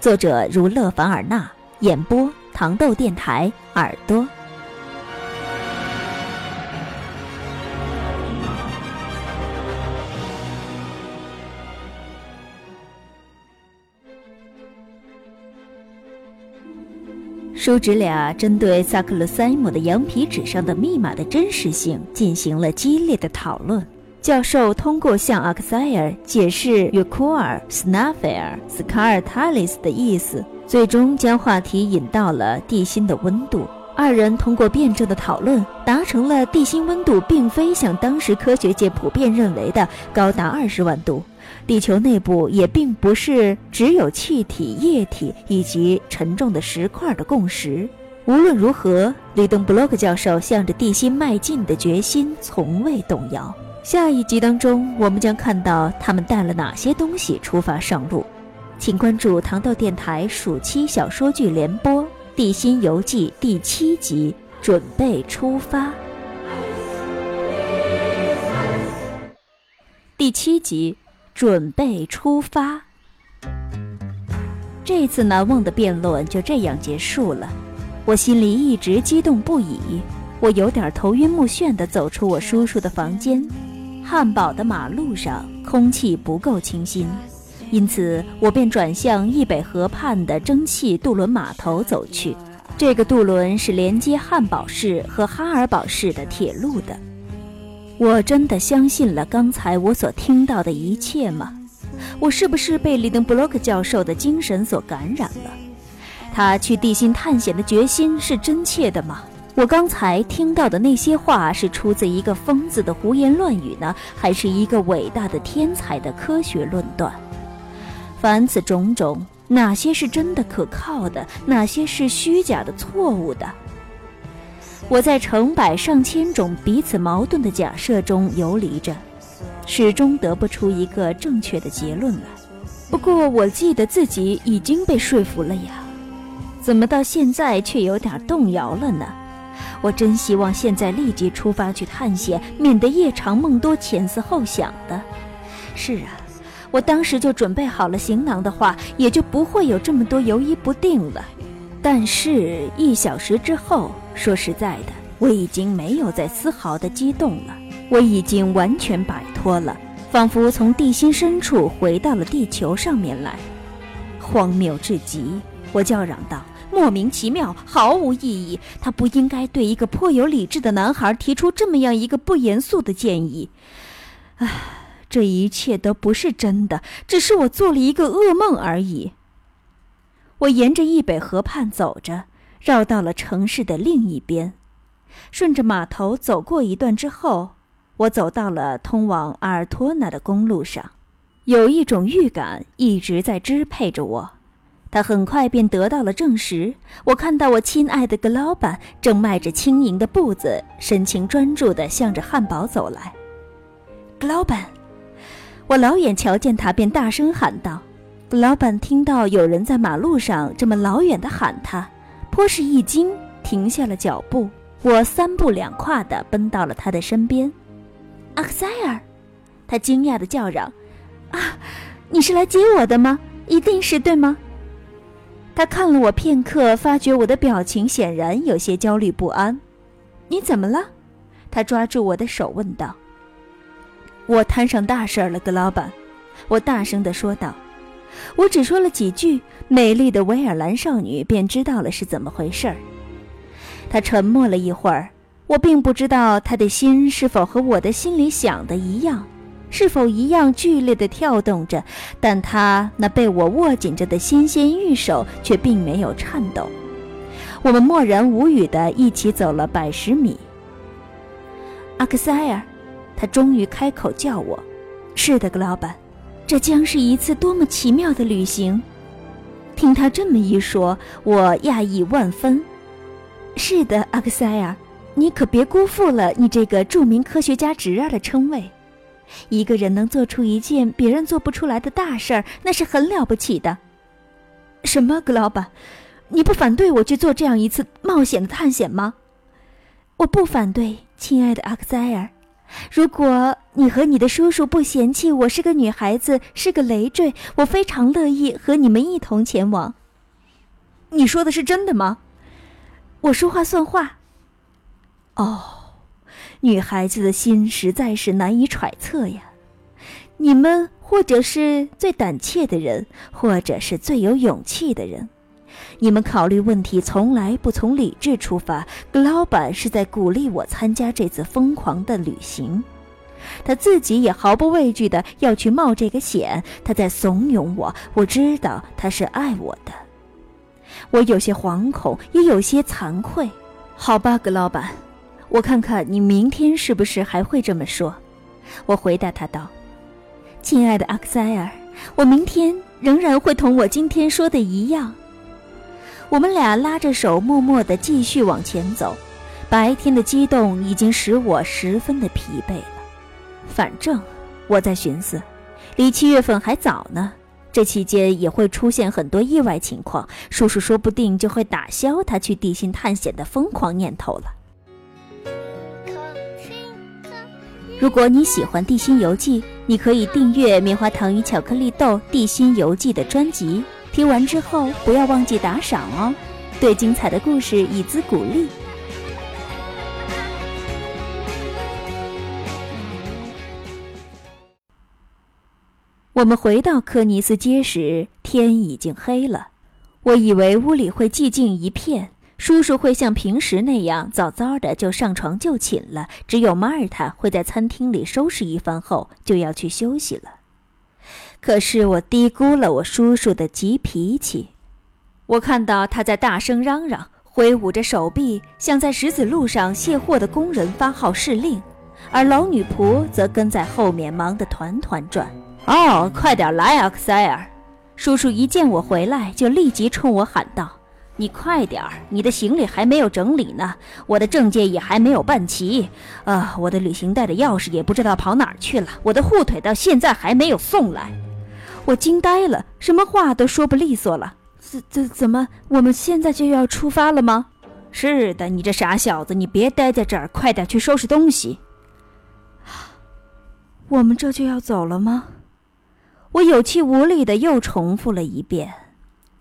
作者如勒凡尔纳，演播糖豆电台耳朵。叔侄俩针对萨克勒塞姆的羊皮纸上的密码的真实性进行了激烈的讨论。教授通过向阿克塞尔解释约库尔、斯纳菲尔、斯卡尔塔利斯的意思，最终将话题引到了地心的温度。二人通过辩证的讨论，达成了地心温度并非像当时科学界普遍认为的高达二十万度，地球内部也并不是只有气体、液体以及沉重的石块的共识。无论如何，里登布洛克教授向着地心迈进的决心从未动摇。下一集当中，我们将看到他们带了哪些东西出发上路。请关注糖豆电台暑期小说剧联播《地心游记》第七集，准备出发。第七集，准备出发。这次难忘的辩论就这样结束了，我心里一直激动不已，我有点头晕目眩地走出我叔叔的房间。汉堡的马路上空气不够清新，因此我便转向易北河畔的蒸汽渡轮码头走去。这个渡轮是连接汉堡市和哈尔堡市的铁路的。我真的相信了刚才我所听到的一切吗？我是不是被里登布洛克教授的精神所感染了？他去地心探险的决心是真切的吗？我刚才听到的那些话是出自一个疯子的胡言乱语呢，还是一个伟大的天才的科学论断？凡此种种，哪些是真的可靠的，哪些是虚假的、错误的？我在成百上千种彼此矛盾的假设中游离着，始终得不出一个正确的结论来。不过，我记得自己已经被说服了呀，怎么到现在却有点动摇了呢？我真希望现在立即出发去探险，免得夜长梦多、前思后想的。是啊，我当时就准备好了行囊的话，也就不会有这么多犹疑不定了。但是，一小时之后，说实在的，我已经没有再丝毫的激动了。我已经完全摆脱了，仿佛从地心深处回到了地球上面来。荒谬至极！我叫嚷道。莫名其妙，毫无意义。他不应该对一个颇有理智的男孩提出这么样一个不严肃的建议。唉，这一切都不是真的，只是我做了一个噩梦而已。我沿着易北河畔走着，绕到了城市的另一边，顺着码头走过一段之后，我走到了通往阿尔托纳的公路上。有一种预感一直在支配着我。他很快便得到了证实。我看到我亲爱的格老板正迈着轻盈的步子，神情专注地向着汉堡走来。格老板，我老远瞧见他，便大声喊道：“格老板！”听到有人在马路上这么老远地喊他，颇是一惊，停下了脚步。我三步两跨地奔到了他的身边。阿克塞尔，他惊讶地叫嚷：“啊，你是来接我的吗？一定是对吗？”他看了我片刻，发觉我的表情显然有些焦虑不安。你怎么了？他抓住我的手问道。我摊上大事了，格老板，我大声地说道。我只说了几句，美丽的维尔兰少女便知道了是怎么回事儿。她沉默了一会儿，我并不知道她的心是否和我的心里想的一样。是否一样剧烈地跳动着？但他那被我握紧着的纤纤玉手却并没有颤抖。我们默然无语地一起走了百十米。阿克塞尔，他终于开口叫我：“是的，格老板，这将是一次多么奇妙的旅行！”听他这么一说，我讶异万分。是的，阿克塞尔，你可别辜负了你这个著名科学家侄儿的称谓。一个人能做出一件别人做不出来的大事儿，那是很了不起的。什么，格老板？你不反对我去做这样一次冒险的探险吗？我不反对，亲爱的阿克塞尔。如果你和你的叔叔不嫌弃我是个女孩子，是个累赘，我非常乐意和你们一同前往。你说的是真的吗？我说话算话。哦，女孩子的心实在是难以揣测呀。你们或者是最胆怯的人，或者是最有勇气的人。你们考虑问题从来不从理智出发。格老板是在鼓励我参加这次疯狂的旅行，他自己也毫不畏惧的要去冒这个险。他在怂恿我，我知道他是爱我的。我有些惶恐，也有些惭愧。好吧，格老板，我看看你明天是不是还会这么说。我回答他道：“亲爱的阿克塞尔，我明天仍然会同我今天说的一样。”我们俩拉着手，默默地继续往前走。白天的激动已经使我十分的疲惫了。反正我在寻思，离七月份还早呢。这期间也会出现很多意外情况，叔叔说不定就会打消他去地心探险的疯狂念头了。如果你喜欢《地心游记》，你可以订阅《棉花糖与巧克力豆地心游记》的专辑。听完之后，不要忘记打赏哦，对精彩的故事以资鼓励。我们回到科尼斯街时，天已经黑了。我以为屋里会寂静一片，叔叔会像平时那样早早的就上床就寝了，只有马尔塔会在餐厅里收拾一番后就要去休息了。可是我低估了我叔叔的急脾气，我看到他在大声嚷嚷，挥舞着手臂，向在石子路上卸货的工人发号施令，而老女仆则跟在后面忙得团团转。哦，快点来，阿克塞尔！叔叔一见我回来，就立即冲我喊道：“你快点儿，你的行李还没有整理呢，我的证件也还没有办齐，啊，我的旅行袋的钥匙也不知道跑哪儿去了，我的护腿到现在还没有送来。”我惊呆了，什么话都说不利索了。怎怎怎么？我们现在就要出发了吗？是的，你这傻小子，你别待在这儿，快点去收拾东西。我们这就要走了吗？我有气无力的又重复了一遍。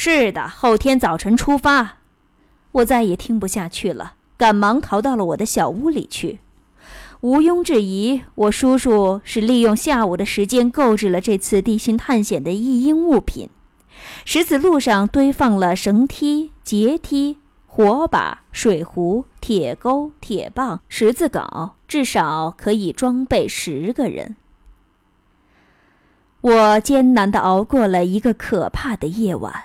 是的，后天早晨出发。我再也听不下去了，赶忙逃到了我的小屋里去。毋庸置疑，我叔叔是利用下午的时间购置了这次地心探险的一应物品。石子路上堆放了绳梯、阶梯、火把、水壶、铁钩、铁棒、十字镐，至少可以装备十个人。我艰难地熬过了一个可怕的夜晚。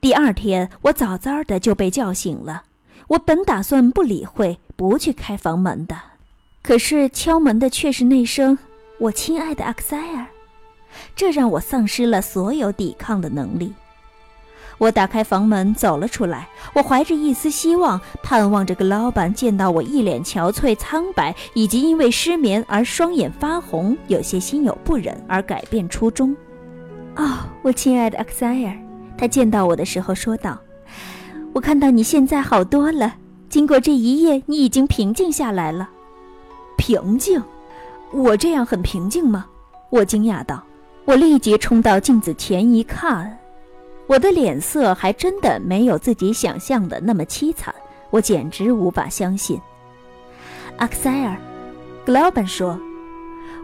第二天，我早早的就被叫醒了。我本打算不理会，不去开房门的。可是敲门的却是那声“我亲爱的阿克塞尔”，这让我丧失了所有抵抗的能力。我打开房门走了出来，我怀着一丝希望，盼望着个老板见到我一脸憔悴苍白，以及因为失眠而双眼发红，有些心有不忍而改变初衷。哦，我亲爱的阿克塞尔，他见到我的时候说道：“我看到你现在好多了，经过这一夜，你已经平静下来了。”平静，我这样很平静吗？我惊讶道。我立即冲到镜子前一看，我的脸色还真的没有自己想象的那么凄惨，我简直无法相信。阿克塞尔，格劳本说：“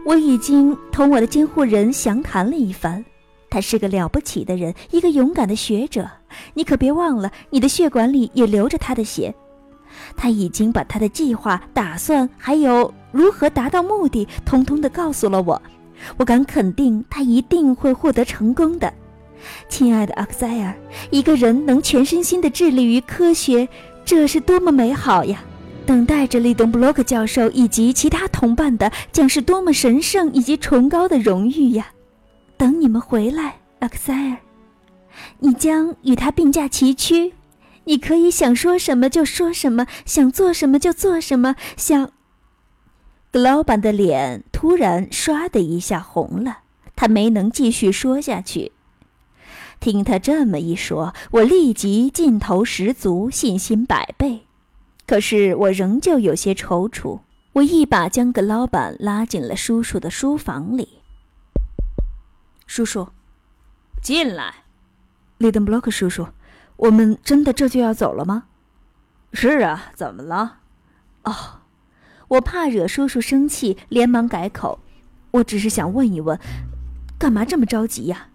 我已经同我的监护人详谈了一番，他是个了不起的人，一个勇敢的学者。你可别忘了，你的血管里也流着他的血。他已经把他的计划、打算还有……”如何达到目的，通通的告诉了我。我敢肯定，他一定会获得成功的。亲爱的阿克塞尔，一个人能全身心的致力于科学，这是多么美好呀！等待着利登布洛克教授以及其他同伴的，将是多么神圣以及崇高的荣誉呀！等你们回来，阿克塞尔。你将与他并驾齐驱，你可以想说什么就说什么，想做什么就做什么。想，格老板的脸突然唰的一下红了，他没能继续说下去。听他这么一说，我立即劲头十足，信心百倍。可是我仍旧有些踌躇。我一把将格老板拉进了叔叔的书房里。叔叔，进来。利登布洛克叔叔，我们真的这就要走了吗？是啊，怎么了？哦，我怕惹叔叔生气，连忙改口。我只是想问一问，干嘛这么着急呀？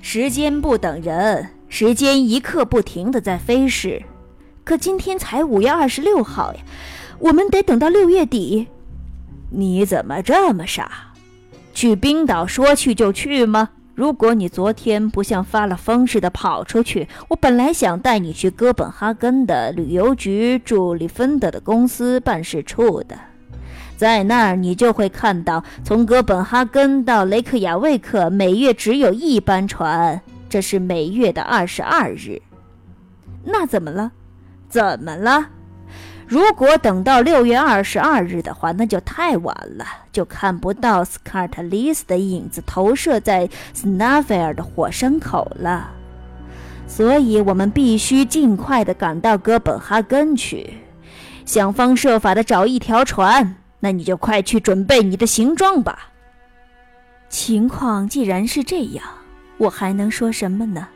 时间不等人，时间一刻不停的在飞逝。可今天才五月二十六号呀，我们得等到六月底。你怎么这么傻？去冰岛说去就去吗？如果你昨天不像发了疯似的跑出去，我本来想带你去哥本哈根的旅游局驻利芬德的公司办事处的。在那儿，你就会看到从哥本哈根到雷克雅未克每月只有一班船，这是每月的二十二日。那怎么了？怎么了？如果等到六月二十二日的话，那就太晚了，就看不到斯卡特利斯的影子投射在斯纳菲尔的火山口了。所以我们必须尽快的赶到哥本哈根去，想方设法的找一条船。那你就快去准备你的行装吧。情况既然是这样，我还能说什么呢？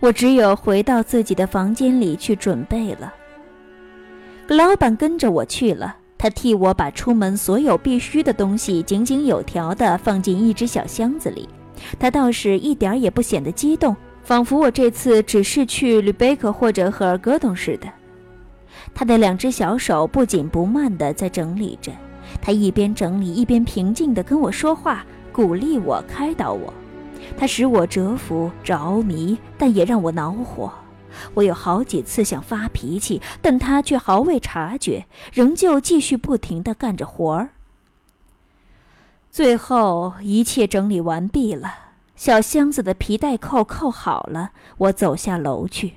我只有回到自己的房间里去准备了。老板跟着我去了，他替我把出门所有必须的东西井井有条地放进一只小箱子里。他倒是一点儿也不显得激动，仿佛我这次只是去吕贝克或者赫尔戈登似的。他的两只小手不紧不慢地在整理着，他一边整理一边平静地跟我说话，鼓励我，开导我。他使我折服着迷，但也让我恼火。我有好几次想发脾气，但他却毫未察觉，仍旧继续不停地干着活儿。最后一切整理完毕了，小箱子的皮带扣扣好了，我走下楼去。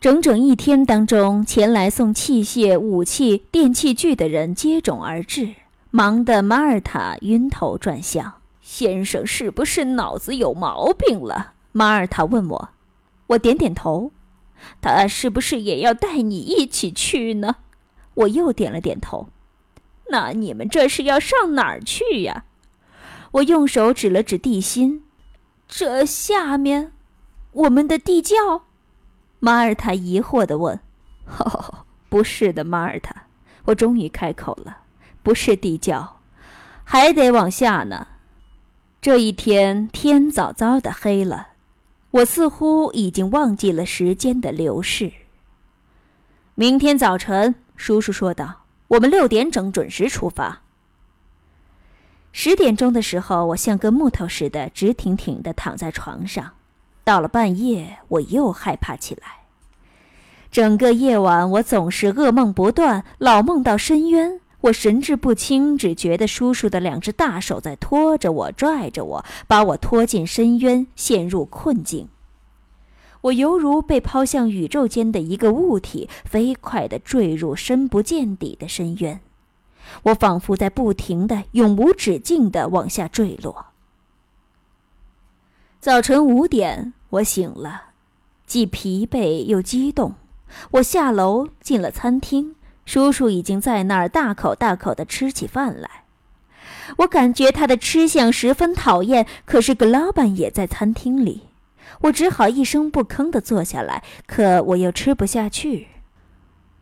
整整一天当中，前来送器械、武器、电器具的人接踵而至，忙得马尔塔晕头转向。先生是不是脑子有毛病了？马尔塔问我。我点点头。他是不是也要带你一起去呢？我又点了点头。那你们这是要上哪儿去呀？我用手指了指地心。这下面，我们的地窖。马尔塔疑惑地问：“哦，不是的，马尔塔。”我终于开口了：“不是地窖，还得往下呢。”这一天天早早的黑了，我似乎已经忘记了时间的流逝。明天早晨，叔叔说道：“我们六点整准时出发。”十点钟的时候，我像个木头似的直挺挺的躺在床上。到了半夜，我又害怕起来。整个夜晚，我总是噩梦不断，老梦到深渊。我神志不清，只觉得叔叔的两只大手在拖着我、拽着我，把我拖进深渊，陷入困境。我犹如被抛向宇宙间的一个物体，飞快地坠入深不见底的深渊。我仿佛在不停地、永无止境地往下坠落。早晨五点，我醒了，既疲惫又激动。我下楼进了餐厅，叔叔已经在那儿大口大口地吃起饭来。我感觉他的吃相十分讨厌，可是格老板也在餐厅里，我只好一声不吭地坐下来。可我又吃不下去。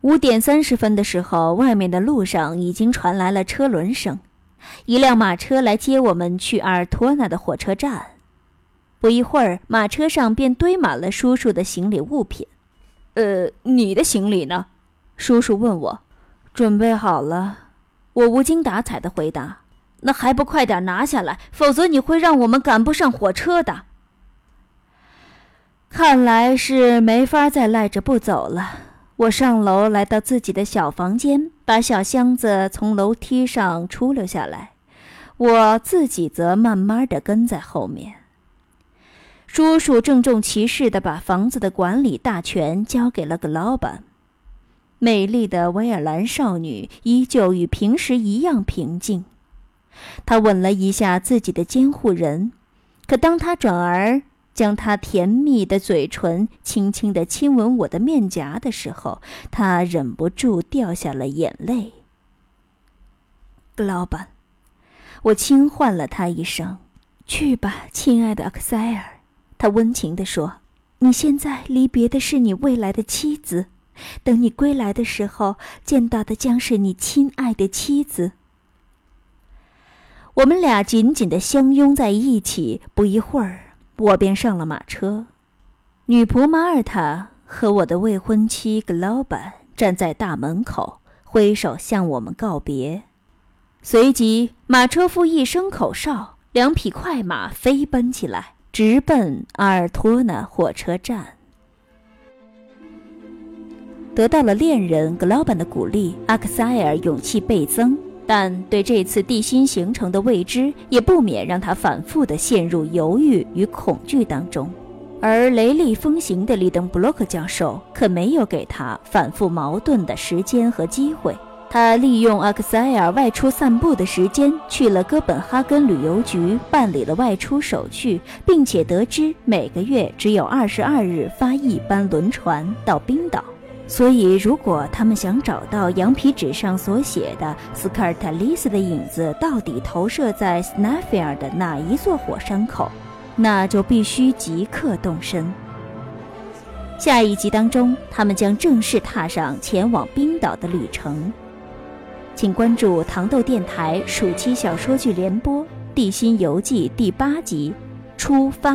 五点三十分的时候，外面的路上已经传来了车轮声，一辆马车来接我们去阿尔托纳的火车站。不一会儿，马车上便堆满了叔叔的行李物品。呃，你的行李呢？叔叔问我。准备好了，我无精打采的回答。那还不快点拿下来，否则你会让我们赶不上火车的。看来是没法再赖着不走了。我上楼，来到自己的小房间，把小箱子从楼梯上出溜下来，我自己则慢慢的跟在后面。叔叔郑重其事地把房子的管理大权交给了格老板。美丽的维尔兰少女依旧与平时一样平静。她吻了一下自己的监护人，可当她转而将她甜蜜的嘴唇轻轻地亲吻我的面颊的时候，她忍不住掉下了眼泪。格劳班，我轻唤了他一声：“去吧，亲爱的阿克塞尔。”他温情地说：“你现在离别的是你未来的妻子。”等你归来的时候，见到的将是你亲爱的妻子。我们俩紧紧的相拥在一起，不一会儿，我便上了马车。女仆马尔塔和我的未婚妻格劳班站在大门口，挥手向我们告别。随即，马车夫一声口哨，两匹快马飞奔起来，直奔阿尔托纳火车站。得到了恋人格劳班的鼓励，阿克塞尔勇气倍增。但对这次地心形成的未知，也不免让他反复地陷入犹豫与恐惧当中。而雷厉风行的里登布洛克教授可没有给他反复矛盾的时间和机会。他利用阿克塞尔外出散步的时间，去了哥本哈根旅游局办理了外出手续，并且得知每个月只有二十二日发一班轮船到冰岛。所以，如果他们想找到羊皮纸上所写的斯卡尔塔利斯的影子到底投射在斯纳菲尔的哪一座火山口，那就必须即刻动身。下一集当中，他们将正式踏上前往冰岛的旅程。请关注糖豆电台暑期小说剧联播《地心游记》第八集《出发》。